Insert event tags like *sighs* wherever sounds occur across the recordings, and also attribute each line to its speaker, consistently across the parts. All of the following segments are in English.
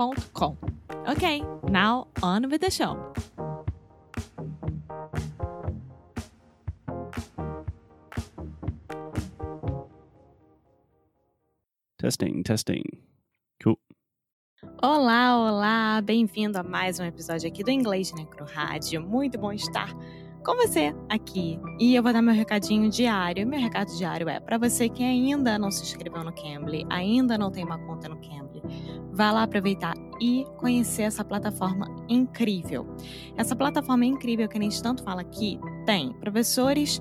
Speaker 1: Ok, now on with the show.
Speaker 2: Testing, testing. Cool.
Speaker 1: Olá, olá! Bem-vindo a mais um episódio aqui do Inglês Necro Rádio. Muito bom estar com você aqui. E eu vou dar meu recadinho diário. Meu recado diário é para você que ainda não se inscreveu no Cambly, ainda não tem uma conta no Cambly, vá lá aproveitar e conhecer essa plataforma incrível. Essa plataforma incrível que a gente tanto fala aqui tem professores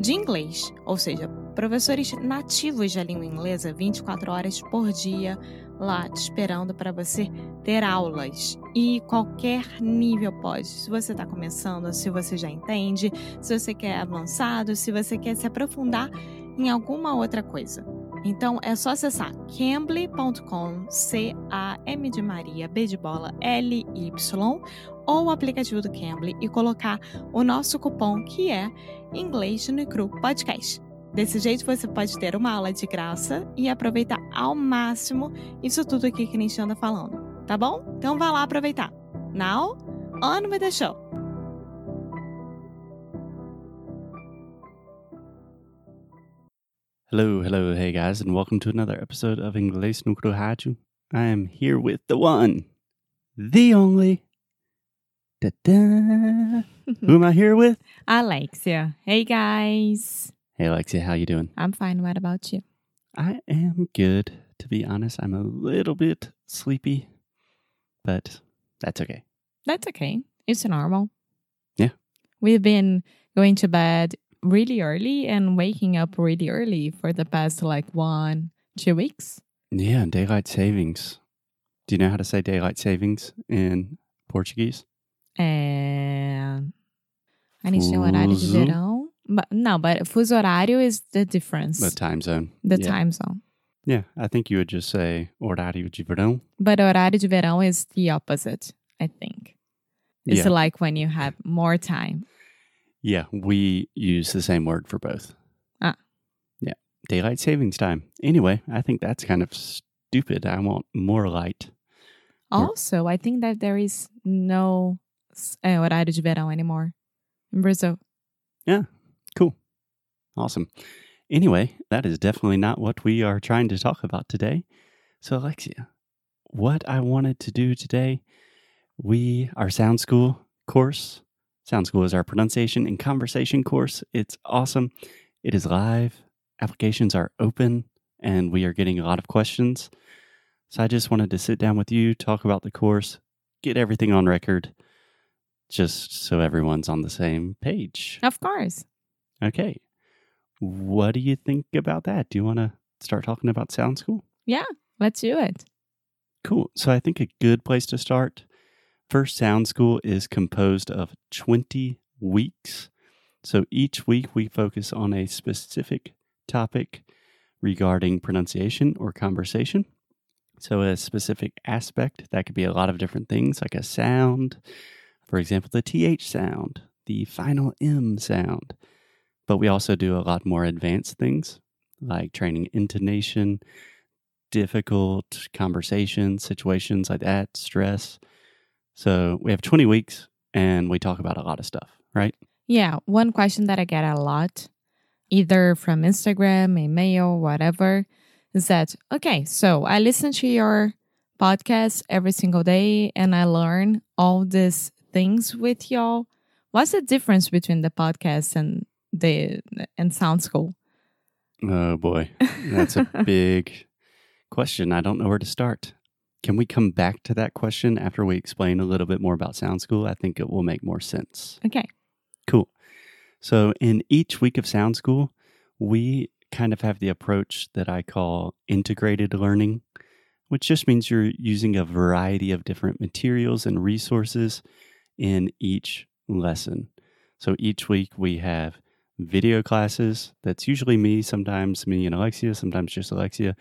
Speaker 1: de inglês, ou seja, professores nativos da língua inglesa 24 horas por dia lá esperando para você ter aulas. E qualquer nível pode. Se você está começando, se você já entende, se você quer avançado, se você quer se aprofundar em alguma outra coisa. Então é só acessar cambly.com, C-A-M de Maria, B de bola, L-Y, ou o aplicativo do Cambly e colocar o nosso cupom que é Inglês no Cru Podcast. Desse jeito você pode ter uma aula de graça e aproveitar ao máximo isso tudo aqui que a gente anda falando, tá bom? Então vá lá aproveitar. Now, on with the show!
Speaker 2: Hello, hello, hey guys, and welcome to another episode of Inglês no Rádio. I am here with the one, the only. Da-da. *laughs* Who am I here with?
Speaker 1: Alexia. Hey guys.
Speaker 2: Hey Alexia, how you doing?
Speaker 1: I'm fine. What about you?
Speaker 2: I am good. To be honest, I'm a little bit sleepy, but that's okay.
Speaker 1: That's okay. It's normal.
Speaker 2: Yeah.
Speaker 1: We've been going to bed really early and waking up really early for the past like one, two weeks.
Speaker 2: Yeah, daylight savings. Do you know how to say daylight savings in Portuguese?
Speaker 1: And I need to know horário de verão. But, no, but fuso horário is the difference.
Speaker 2: The time zone.
Speaker 1: the
Speaker 2: yeah.
Speaker 1: time zone.
Speaker 2: Yeah, I think you would just say horário de verão.
Speaker 1: But horário de verão is the opposite, I think. It's
Speaker 2: Yeah.
Speaker 1: like when you have more time.
Speaker 2: Yeah, we use the same word for both.
Speaker 1: Ah.
Speaker 2: Yeah, daylight savings time. Anyway, I think that's kind of stupid. I want more light.
Speaker 1: Also, I think that there is no s- eh, horário de verão anymore in Brazil.
Speaker 2: Cool. Awesome. Anyway, that is definitely not what we are trying to talk about today. So, Alexia, what I wanted to do today, we, our Sound School course, Sound School is our pronunciation and conversation course. It's awesome. It is live, applications are open, and we are getting a lot of questions. So, I just wanted to sit down with you, talk about the course, get everything on record, just so everyone's on the same page.
Speaker 1: Of course.
Speaker 2: Okay. What do you think about that? Do you want to start talking about Sound School?
Speaker 1: Yeah, let's do it.
Speaker 2: Cool. So I think a good place to start. First, Sound School is composed of 20 weeks. So each week we focus on a specific topic regarding pronunciation or conversation. So a specific aspect that could be a lot of different things, like a sound, for example, the TH sound, the final M sound. But we also do a lot more advanced things like training intonation, difficult conversations, situations like that, stress. So we have 20 weeks and we talk about a lot of stuff, right?
Speaker 1: Yeah, one question that I get a lot, either from Instagram, email, whatever, is that okay, so I listen to your podcast every single day and I learn all these things with y'all. What's the difference between the podcast and the and Sound School?
Speaker 2: Oh boy, that's a *laughs* big question. I don't know where to start. Can we come back to that question after we explain a little bit more about Sound School? I think it will make more sense.
Speaker 1: Okay.
Speaker 2: Cool. So, in each week of Sound School, we kind of have the approach that I call integrated learning, which just means you're using a variety of different materials and resources in each lesson. So, each week we have video classes. That's usually me, sometimes me and Alexia, sometimes just Alexia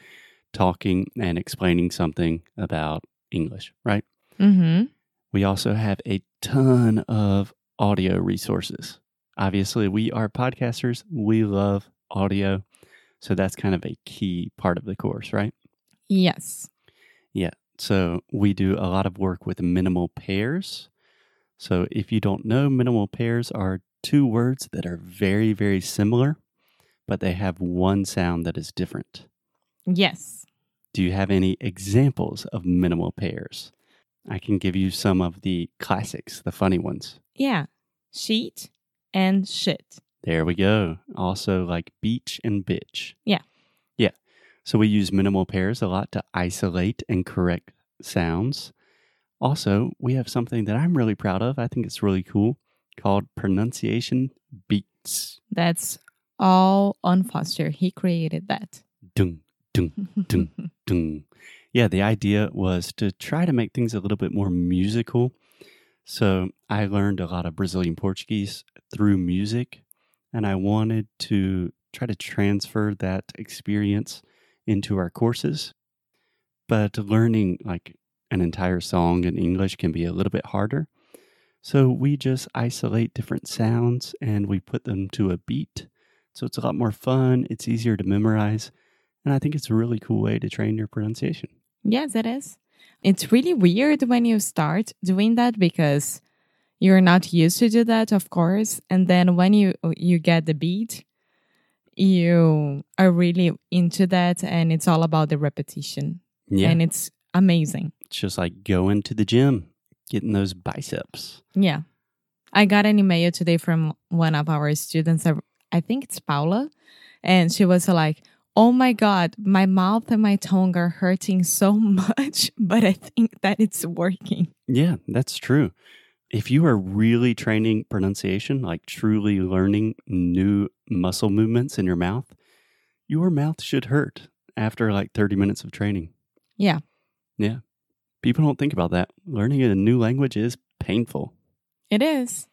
Speaker 2: talking and explaining something about English, right?
Speaker 1: Mm-hmm.
Speaker 2: We also have a ton of audio resources. Obviously, we are podcasters, we love audio. So that's kind of a key part of the course, right?
Speaker 1: Yes.
Speaker 2: Yeah. So we do a lot of work with minimal pairs. So if you don't know, minimal pairs are two words that are very, very similar, but they have one sound that is different.
Speaker 1: Yes.
Speaker 2: Do you have any examples of minimal pairs? I can give you some of the classics, the funny ones.
Speaker 1: Yeah. Sheet and shit.
Speaker 2: There we go. Also, like beach and bitch.
Speaker 1: Yeah.
Speaker 2: Yeah. So we use minimal pairs a lot to isolate and correct sounds. Also, we have something that I'm really proud of. I think it's really cool called pronunciation beats.
Speaker 1: That's all on Foster. He created that.
Speaker 2: Dung, dung, *laughs* dung, dung. Yeah, the idea was to try to make things a little bit more musical. So I learned a lot of Brazilian Portuguese through music, and I wanted to try to transfer that experience into our courses. But learning like an entire song in English can be a little bit harder. So we just isolate different sounds and we put them to a beat. So it's a lot more fun, it's easier to memorize, and I think it's a really cool way to train your pronunciation.
Speaker 1: Yes, it is. It's really weird when you start doing that because you're not used to do that, of course. And then when you you get the beat, you are really into that and it's all about the repetition.
Speaker 2: Yeah.
Speaker 1: And it's amazing.
Speaker 2: It's just like going to the gym, getting those biceps.
Speaker 1: Yeah. I got an email today from one of our students. I- I think it's Paula. And she was like, Oh my God, my mouth and my tongue are hurting so *laughs* much, but I think that it's working.
Speaker 2: Yeah, that's true. If you are really training pronunciation, like truly learning new muscle movements in your mouth, your mouth should hurt after like 30 minutes of training.
Speaker 1: Yeah.
Speaker 2: Yeah. People don't think about that. Learning a new language is painful.
Speaker 1: It is.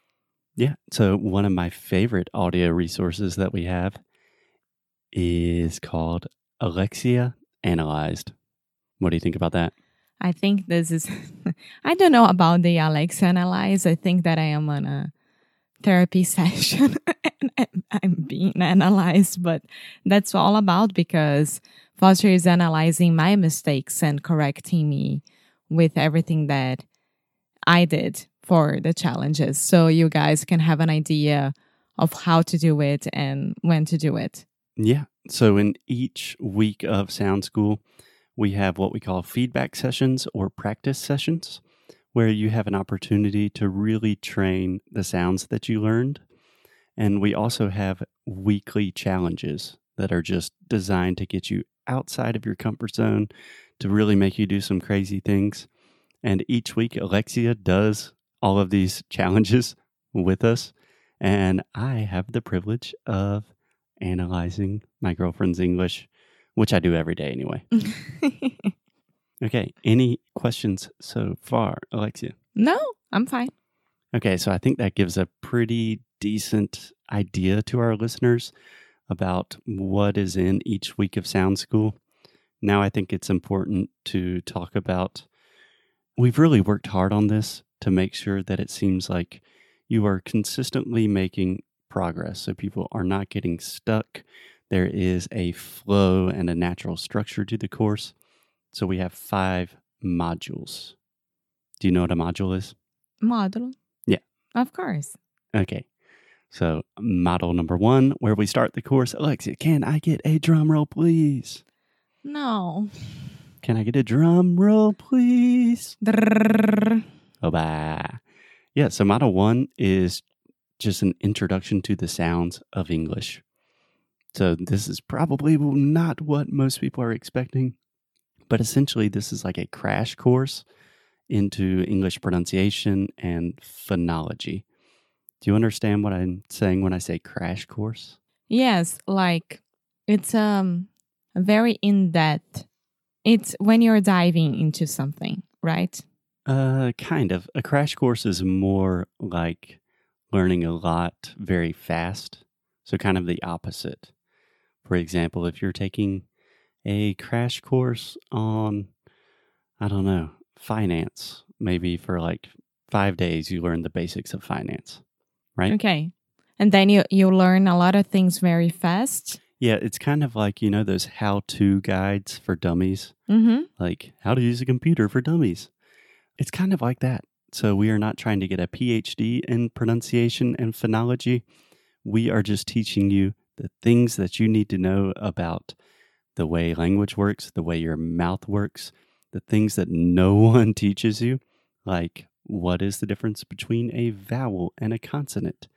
Speaker 2: Yeah. So, one of my favorite audio resources that we have is called Alexia Analyzed. What do you think about that?
Speaker 1: I think this is, *laughs* I don't know about the Alexia Analyzed. I think that I am on a therapy *laughs* session and I'm being analyzed, but that's all about because Foster is analyzing my mistakes and correcting me with everything that I did for the challenges. So you guys can have an idea of how to do it and when to do it.
Speaker 2: Yeah. So, in each week of Sound School, we have what we call feedback sessions or practice sessions, where you have an opportunity to really train the sounds that you learned. And we also have weekly challenges that are just designed to get you outside of your comfort zone, to really make you do some crazy things. And each week, Alexia does all of these *laughs* challenges with us. And I have the privilege of analyzing my girlfriend's English, which I do every day anyway. *laughs* Okay. Any questions so far, Alexia?
Speaker 1: no, I'm fine.
Speaker 2: Okay. So I think that gives a pretty decent idea to our listeners about what is in each week of Sound School. Now, I think it's important to talk about. We've really worked hard on this to make sure that it seems like you are consistently making progress. So people are not getting stuck. There is a flow and a natural structure to the course. So we have five modules. Do you know what a module is?
Speaker 1: Module.
Speaker 2: Yeah.
Speaker 1: Of course.
Speaker 2: Okay. So, model number one, where we start the course. Alexia, can I get a drum roll, please?
Speaker 1: No.
Speaker 2: Can I get a drum roll, please? Oh, bah. Yeah. So, model one is just an introduction to the sounds of English. So, this is probably not what most people are expecting, but essentially, this is like a crash course into English pronunciation and phonology. Do you understand what I'm saying when I say crash course?
Speaker 1: Yes, like it's um very in depth. It's when you're diving into something, right?
Speaker 2: Uh, kind of. A crash course is more like learning a lot very fast. So, kind of the opposite. For example, if you're taking a crash course on, I don't know, finance, maybe for like five days, you learn the basics of finance, right?
Speaker 1: Okay. And then you, you learn a lot of things very fast.
Speaker 2: Yeah, it's kind of like, you know, those how to guides for dummies,
Speaker 1: Mm-hmm.
Speaker 2: like how to use a computer for dummies. It's kind of like that. So, we are not trying to get a PhD in pronunciation and phonology. We are just teaching you the things that you need to know about the way language works, the way your mouth works, the things that no *laughs* one teaches you, like what is the difference between a vowel and a consonant?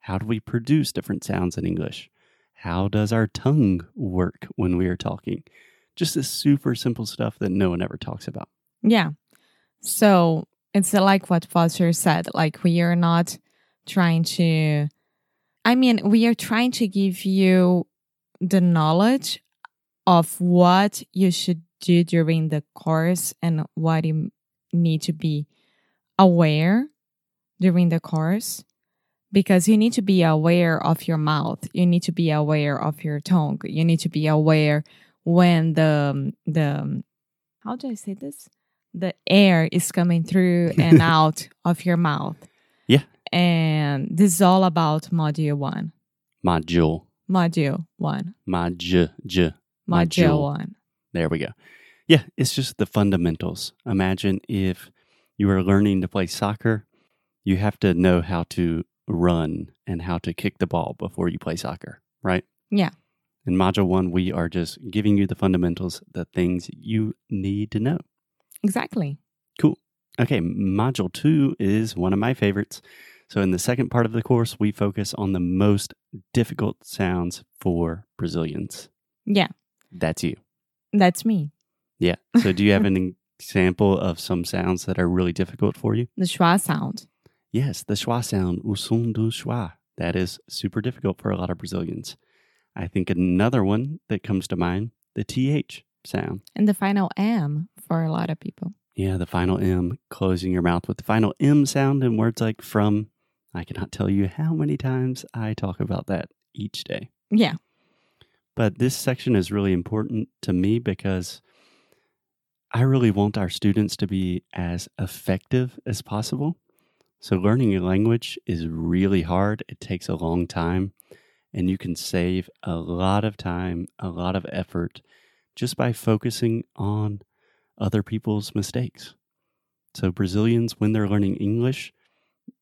Speaker 2: How do we produce different sounds in English? How does our tongue work when we are talking? Just this super simple stuff that no one ever talks about.
Speaker 1: Yeah. So it's like what Foster said, like we are not trying to I mean, we are trying to give you the knowledge of what you should do during the course and what you need to be aware during the course because you need to be aware of your mouth you need to be aware of your tongue you need to be aware when the the how do i say this the air is coming through *laughs* and out of your mouth
Speaker 2: Yeah.
Speaker 1: and this is all about module 1
Speaker 2: Module,
Speaker 1: module 1
Speaker 2: mod, j, j.
Speaker 1: module
Speaker 2: Module.
Speaker 1: 1
Speaker 2: There we go. Yeah, it's just the fundamentals. Imagine if you are learning to play soccer, you have to know how to run and how to kick the ball before you play soccer, right?
Speaker 1: Yeah.
Speaker 2: In Module 1, we are just giving you the fundamentals, the things you need to know.
Speaker 1: exactly Cool.
Speaker 2: Okay, Module 2 is one of my favorites. So, in the second part of the course, we focus on the most difficult sounds for Brazilians.
Speaker 1: yeah
Speaker 2: That's you.
Speaker 1: that's me
Speaker 2: Yeah. So, do you have *laughs* an example of some sounds that are really difficult for you?
Speaker 1: the schwa sound
Speaker 2: Yes, the schwa sound, o som do schwa. That is super difficult for a lot of Brazilians. I think another one that comes to mind, the TH sound.
Speaker 1: and the final m for a lot of people
Speaker 2: Yeah, the final M, closing your mouth with the final M sound in words like from. I cannot tell you how many times I talk about that each day.
Speaker 1: yeah
Speaker 2: But this section is really important to me because I really want our students to be as effective as possible. So, learning a language is really hard, it takes a long time, and you can save a lot of time, a lot of effort just by focusing on other people's mistakes. So, Brazilians, when they're learning English,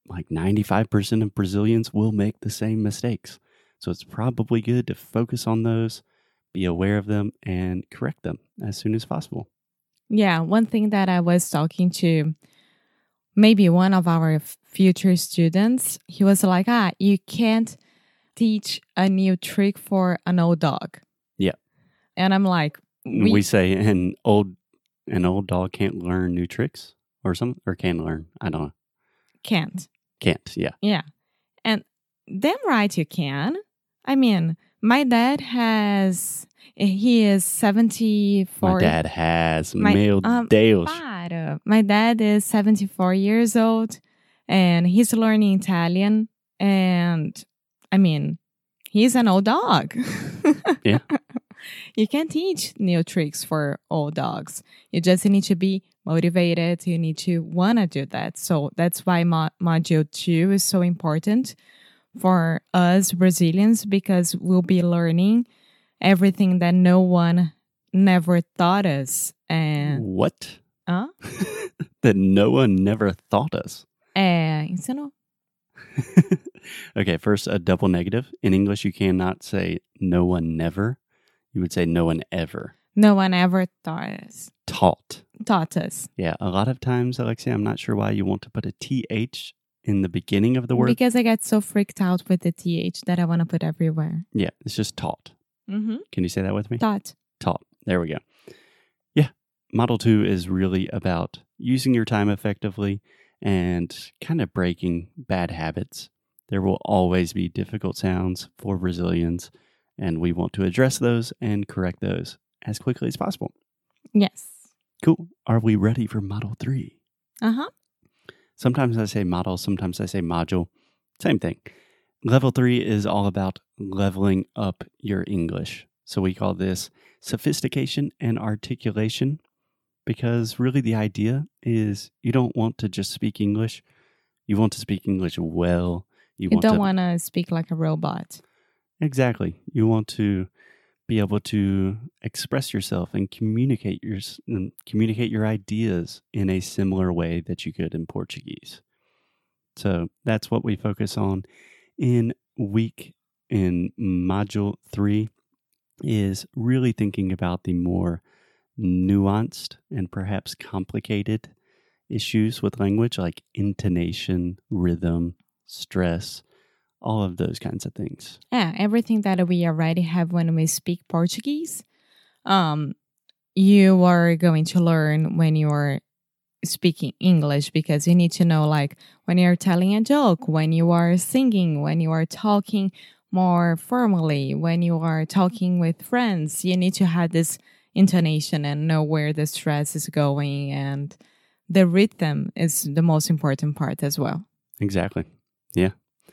Speaker 2: like 95% of Brazilians will make the same mistakes. So it's probably good to focus on those, be aware of them, and correct them as soon as possible.
Speaker 1: Yeah, one thing that I was talking to maybe one of our f- future students, he was like, ah, you can't teach a new trick for an old dog.
Speaker 2: Yeah.
Speaker 1: And I'm like,
Speaker 2: We,
Speaker 1: we,
Speaker 2: say an old an old dog can't learn new tricks or some or can learn. I don't know.
Speaker 1: can't.
Speaker 2: Can't. Yeah.
Speaker 1: Yeah. And damn right you can. I mean, my dad has, he is 74.
Speaker 2: My dad has
Speaker 1: My-
Speaker 2: meu
Speaker 1: um,
Speaker 2: Deus.
Speaker 1: Para. My dad is 74 years old and he's learning Italian. And I mean, he's an old dog. *laughs*
Speaker 2: Yeah.
Speaker 1: You can't teach new tricks for old dogs. You just need to be motivated. You need to want to do that. So that's why mo- module two is so important for us Brazilians because we'll be learning everything that no one never taught us. And
Speaker 2: What?
Speaker 1: Huh? *laughs*
Speaker 2: that no one never thought us.
Speaker 1: é, ensinou. *laughs*
Speaker 2: okay, first a double negative. In English, you cannot say no one never. You would say no one ever
Speaker 1: No one ever taught us.
Speaker 2: taught.
Speaker 1: Taught us.
Speaker 2: Yeah, a lot of times, Alexia, I'm not sure why you want to put a TH in the beginning of the word.
Speaker 1: Because I get so freaked out with the th that I want to put everywhere.
Speaker 2: yeah, it's just taught.
Speaker 1: Mm-hmm.
Speaker 2: Can you say that with me?
Speaker 1: Taught.
Speaker 2: taught. There we go. Yeah. Model two is really about using your time effectively and kind of breaking bad habits. There will always be difficult sounds for Brazilians, and we want to address those and correct those as quickly as possible.
Speaker 1: Yes.
Speaker 2: Cool. Are we ready for Model three?
Speaker 1: Uh huh.
Speaker 2: Sometimes I say model, sometimes I say module. Same thing. Level three is all about leveling up your English. So we call this sophistication and articulation because really the idea is you don't want to just speak English. You want to speak English well. You,
Speaker 1: You
Speaker 2: want
Speaker 1: don't want to speak like a robot.
Speaker 2: exactly. You want to be able to express yourself and communicate your and communicate your ideas in a similar way that you could in Portuguese. So that's what we focus on in week in module 3 is really thinking about the more nuanced and perhaps complicated issues with language like intonation, rhythm, stress, all of those kinds of things.
Speaker 1: Yeah, everything that we already have when we speak Portuguese, um, you are going to learn when you are speaking English because you need to know, like, when you're telling a joke, when you are singing, when you are talking more formally, when you are talking with friends, you need to have this intonation and know where the stress is going. And the rhythm is the most important part as well.
Speaker 2: Exactly.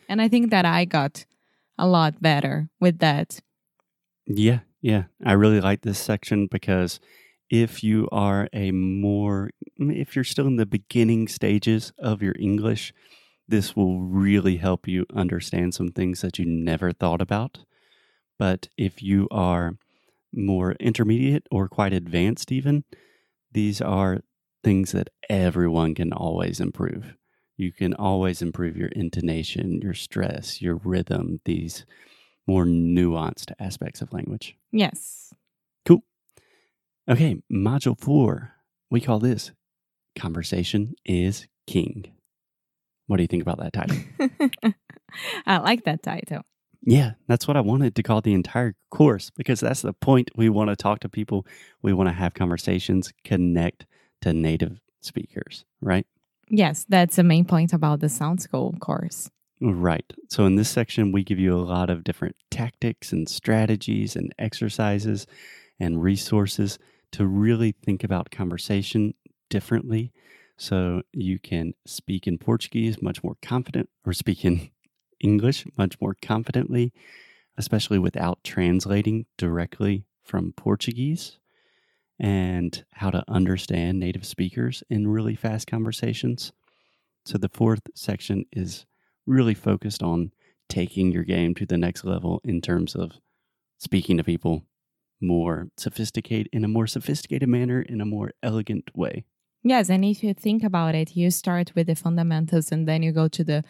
Speaker 1: And I think that I got a lot better with that.
Speaker 2: Yeah, yeah. I really like this section because if you are a more, if you're still in the beginning stages of your English, this will really help you understand some things that you never thought about. But if you are more intermediate or quite advanced, even, these are things that everyone can always improve. You can always improve your intonation, your stress, your rhythm, these more nuanced aspects of language.
Speaker 1: Yes. Cool.
Speaker 2: Okay, module four. We call this Conversation is King. What do you think about that title? *laughs*
Speaker 1: I like that title.
Speaker 2: yeah, that's what I wanted to call the entire course because that's the point. We want to talk to people, we want to have conversations, connect to native speakers, right?
Speaker 1: Yes, that's the main point about the Sound School course.
Speaker 2: Right. So, in this section, we give you a lot of different tactics and strategies and exercises and resources to really think about conversation differently. So, you can speak in Portuguese much more confident or speak in *laughs* English much more confidently, especially without translating directly from Portuguese, and how to understand native speakers in really fast conversations. So, the fourth section is really focused on taking your game to the next level in terms of speaking to people more sophisticated in a more sophisticated manner in a more elegant way.
Speaker 1: Yes, and if you think about it, you start with the fundamentals and then you go to the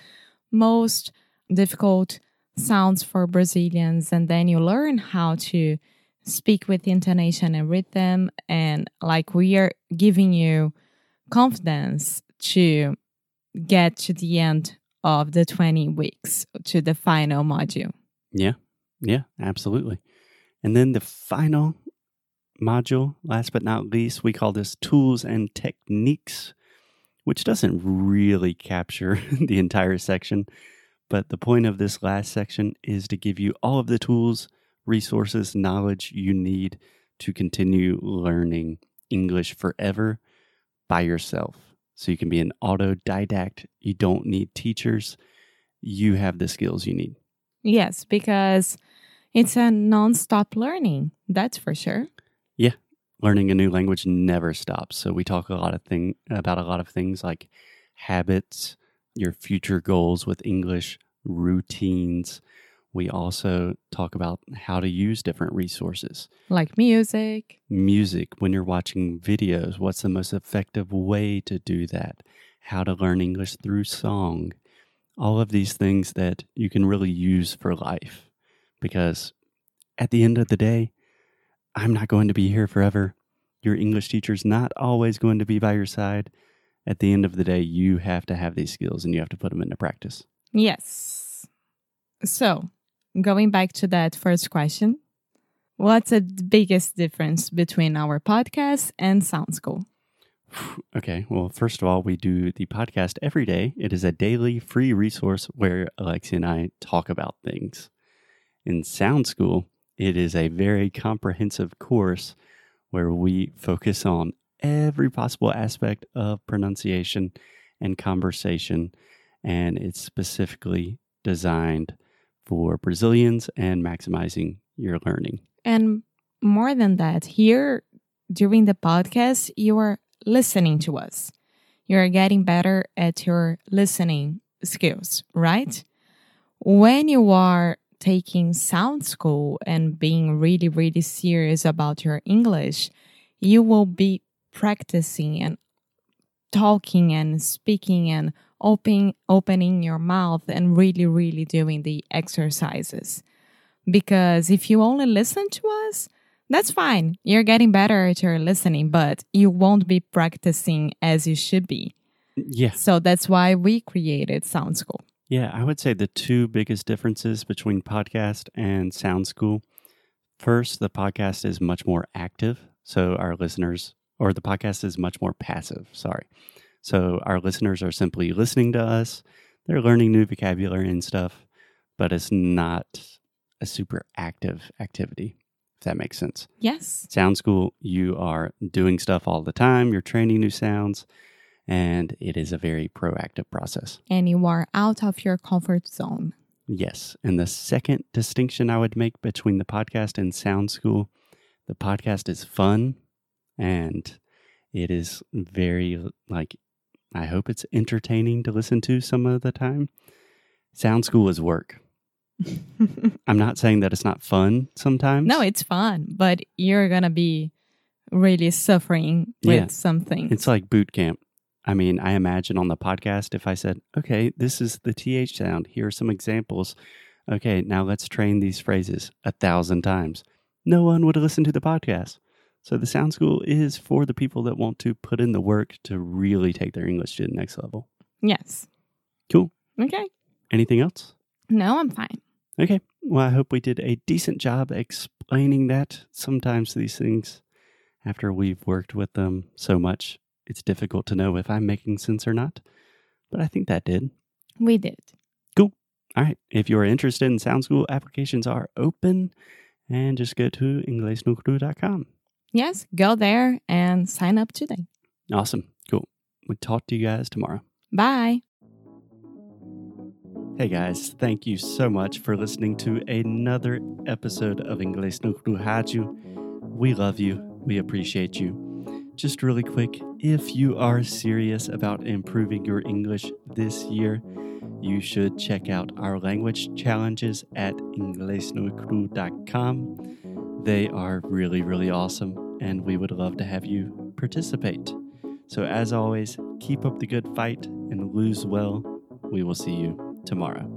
Speaker 1: most difficult sounds for Brazilians, and then you learn how to speak with intonation and rhythm. And like we are giving you confidence to get to the end of the 20 weeks to the final module.
Speaker 2: Yeah. Yeah, absolutely. And then the final module, last but not least, we call this tools and techniques, which doesn't really capture *laughs* the entire section. But the point of this last section is to give you all of the tools, resources, knowledge you need to continue learning English forever by yourself. So you can be an autodidact. You don't need teachers. You have the skills you need.
Speaker 1: Yes, because it's a non-stop learning. That's for sure.
Speaker 2: Yeah, learning a new language never stops. So we talk a lot of thing about a lot of things like habits, your future goals with English, routines. We also talk about how to use different resources.
Speaker 1: Like music.
Speaker 2: Music, when you're watching videos, what's the most effective way to do that? How to learn English through song. All of these things that you can really use for life. Because at the end of the day, I'm not going to be here forever. Your English teacher's not always going to be by your side. at the end of the day, you have to have these skills and you have to put them into practice.
Speaker 1: Yes. So, going back to that first question, what's the biggest difference between our podcast and Sound School? *sighs*
Speaker 2: Okay, well, first of all, we do the podcast every day. It is a daily free resource where Alexia and I talk about things. In Sound School, it is a very comprehensive course where we focus on every possible aspect of pronunciation and conversation, and it's specifically designed for Brazilians and maximizing your learning.
Speaker 1: And more than that, here during the podcast, you are listening to us. You're getting better at your listening skills, right? When you are taking sound school and being really, really serious about your English, you will be practicing and talking and speaking and opening opening your mouth and really really doing the exercises because if you only listen to us that's fine you're getting better at your listening but you won't be practicing as you should be
Speaker 2: Yeah.
Speaker 1: so that's why we created sound school
Speaker 2: Yeah, I would say the two biggest differences between podcast and Sound School. First, the podcast is much more active. So our listeners, or the podcast is much more passive. Sorry. So our listeners are simply listening to us. They're learning new vocabulary and stuff, but it's not a super active activity, if that makes sense.
Speaker 1: yes
Speaker 2: Sound School, you are doing stuff all the time, you're training new sounds, and it is a very proactive process.
Speaker 1: and you are out of your comfort zone
Speaker 2: Yes. And the second distinction I would make between the podcast and Sound School the podcast is fun and it is very, like, I hope it's entertaining to listen to some of the time. Sound School is work. *laughs* I'm not saying that it's not fun sometimes.
Speaker 1: no it's fun but you're gonna be really suffering with
Speaker 2: Yeah.
Speaker 1: something
Speaker 2: It's like boot camp. I mean, I imagine on the podcast, if I said, okay, this is the TH sound, here are some examples. Okay, now let's train these phrases a thousand times. No one would listen to the podcast. So the Sound School is for the people that want to put in the work to really take their English to the next level.
Speaker 1: yes
Speaker 2: Cool.
Speaker 1: okay
Speaker 2: Anything else?
Speaker 1: no i'm fine
Speaker 2: Okay. Well, I hope we did a decent job explaining that. Sometimes these things, after we've worked with them so much, it's difficult to know if I'm making sense or not. But I think that did.
Speaker 1: we did Cool.
Speaker 2: All right. If you're interested in Sound School, applications are open and just go to inglesnocru.com.
Speaker 1: Yes, go there and sign up today.
Speaker 2: Awesome. Cool. We'll talk to you guys tomorrow.
Speaker 1: Bye.
Speaker 2: Hey guys, thank you so much for listening to another episode of Inglês no Rádio. We love you. We appreciate you. Just really quick, if you are serious about improving your English this year, you should check out our language challenges at inglesnocru.com. They are really, really awesome, and we would love to have you participate. So, as always, keep up the good fight and lose well. We will see you tomorrow.